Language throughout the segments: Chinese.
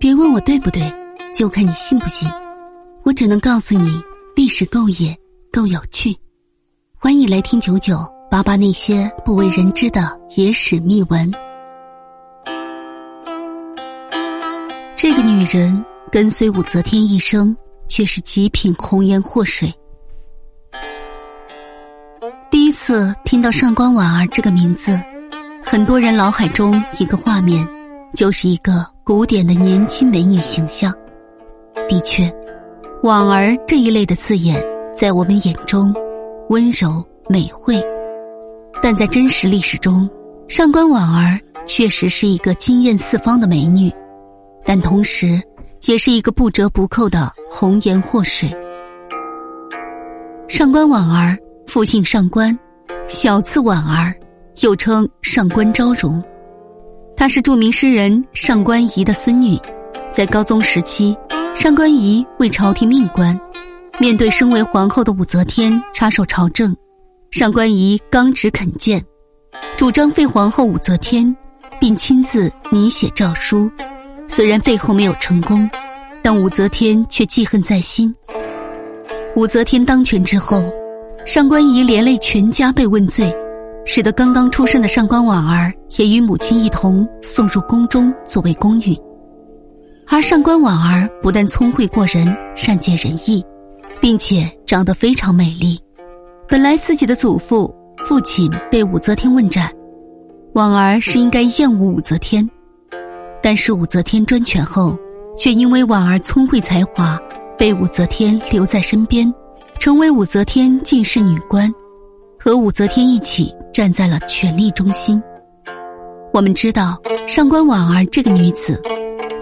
别问我对不对，就看你信不信。我只能告诉你，历史够野，够有趣。欢迎来听九九八八那些不为人知的野史秘闻。这个女人跟随武则天一生，却是极品红颜祸水。第一次听到上官婉儿这个名字，很多人脑海中一个画面，就是一个古典的年轻美女形象。的确，婉儿这一类的字眼，在我们眼中温柔美惠，但在真实历史中，上官婉儿确实是一个惊艳四方的美女。但同时，也是一个不折不扣的红颜祸水。上官婉儿，父姓上官，小字婉儿，又称上官昭容。她是著名诗人上官仪的孙女。在高宗时期，上官仪为朝廷命官，面对身为皇后的武则天插手朝政，上官仪刚直肯谏，主张废皇后武则天，并亲自拟写诏书。虽然废后没有成功，但武则天却记恨在心。武则天当权之后，上官仪连累全家被问罪，使得刚刚出生的上官婉儿也与母亲一同送入宫中作为宫女。而上官婉儿不但聪慧过人、善解人意，并且长得非常美丽。本来自己的祖父、父亲被武则天问斩，婉儿是应该厌恶武则天。但是武则天专权后，却因为婉儿聪慧才华，被武则天留在身边，成为武则天近侍女官，和武则天一起站在了权力中心。我们知道上官婉儿这个女子，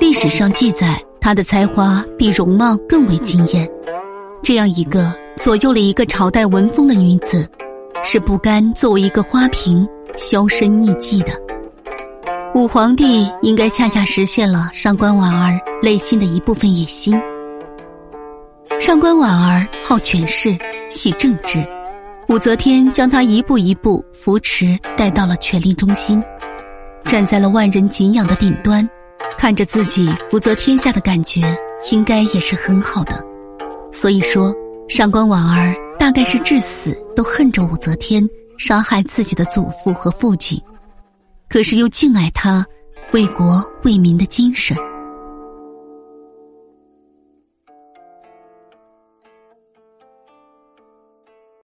历史上记载她的才华比容貌更为惊艳。这样一个左右了一个朝代文风的女子，是不甘作为一个花瓶销声匿迹的。武皇帝应该恰恰实现了上官婉儿内心的一部分野心。上官婉儿好权势，喜政治，武则天将她一步一步扶持带到了权力中心，站在了万人敬仰的顶端，看着自己福泽天下的感觉，应该也是很好的。所以说，上官婉儿大概是至死都恨着武则天杀害自己的祖父和父亲。可是又敬爱他为国为民的精神。